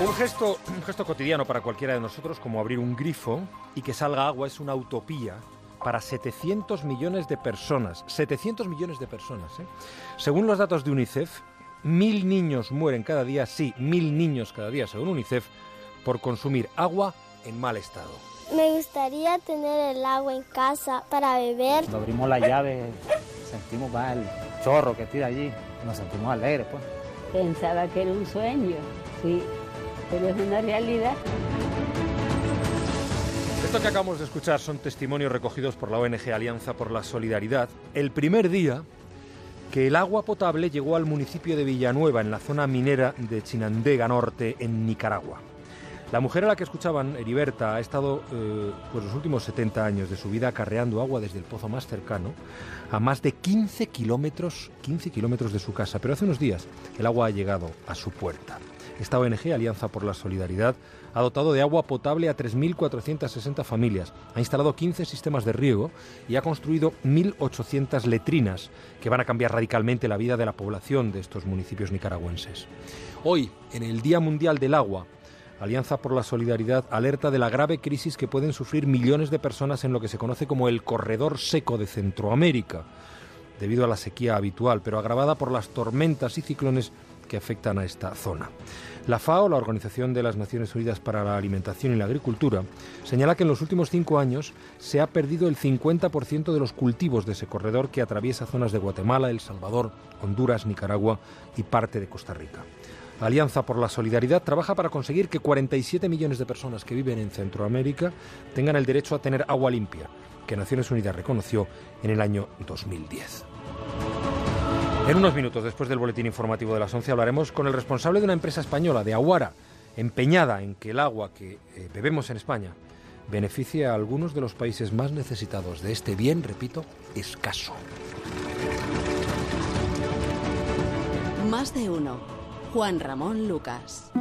Un gesto, un gesto cotidiano para cualquiera de nosotros, como abrir un grifo y que salga agua, es una utopía para 700 millones de personas. 700 millones de personas. ¿eh? Según los datos de UNICEF, mil niños mueren cada día, sí, mil niños cada día, según UNICEF, por consumir agua en mal estado. Me gustaría tener el agua en casa para beber. Cuando abrimos la llave, sentimos va el chorro que tira allí, nos sentimos alegres, pues. Pensaba que era un sueño, sí, pero es una realidad. Esto que acabamos de escuchar son testimonios recogidos por la ONG Alianza por la Solidaridad. El primer día que el agua potable llegó al municipio de Villanueva, en la zona minera de Chinandega Norte, en Nicaragua. La mujer a la que escuchaban, Heriberta, ha estado eh, pues los últimos 70 años de su vida acarreando agua desde el pozo más cercano a más de 15 kilómetros, 15 kilómetros de su casa. Pero hace unos días el agua ha llegado a su puerta. Esta ONG, Alianza por la Solidaridad, ha dotado de agua potable a 3.460 familias, ha instalado 15 sistemas de riego y ha construido 1.800 letrinas que van a cambiar radicalmente la vida de la población de estos municipios nicaragüenses. Hoy, en el Día Mundial del Agua, Alianza por la Solidaridad alerta de la grave crisis que pueden sufrir millones de personas en lo que se conoce como el corredor seco de Centroamérica, debido a la sequía habitual, pero agravada por las tormentas y ciclones que afectan a esta zona. La FAO, la Organización de las Naciones Unidas para la Alimentación y la Agricultura, señala que en los últimos cinco años se ha perdido el 50% de los cultivos de ese corredor que atraviesa zonas de Guatemala, El Salvador, Honduras, Nicaragua y parte de Costa Rica. La Alianza por la Solidaridad trabaja para conseguir que 47 millones de personas que viven en Centroamérica tengan el derecho a tener agua limpia, que Naciones Unidas reconoció en el año 2010. En unos minutos después del boletín informativo de las 11 hablaremos con el responsable de una empresa española, de Aguara, empeñada en que el agua que eh, bebemos en España beneficie a algunos de los países más necesitados de este bien, repito, escaso. Más de uno. Juan Ramón Lucas.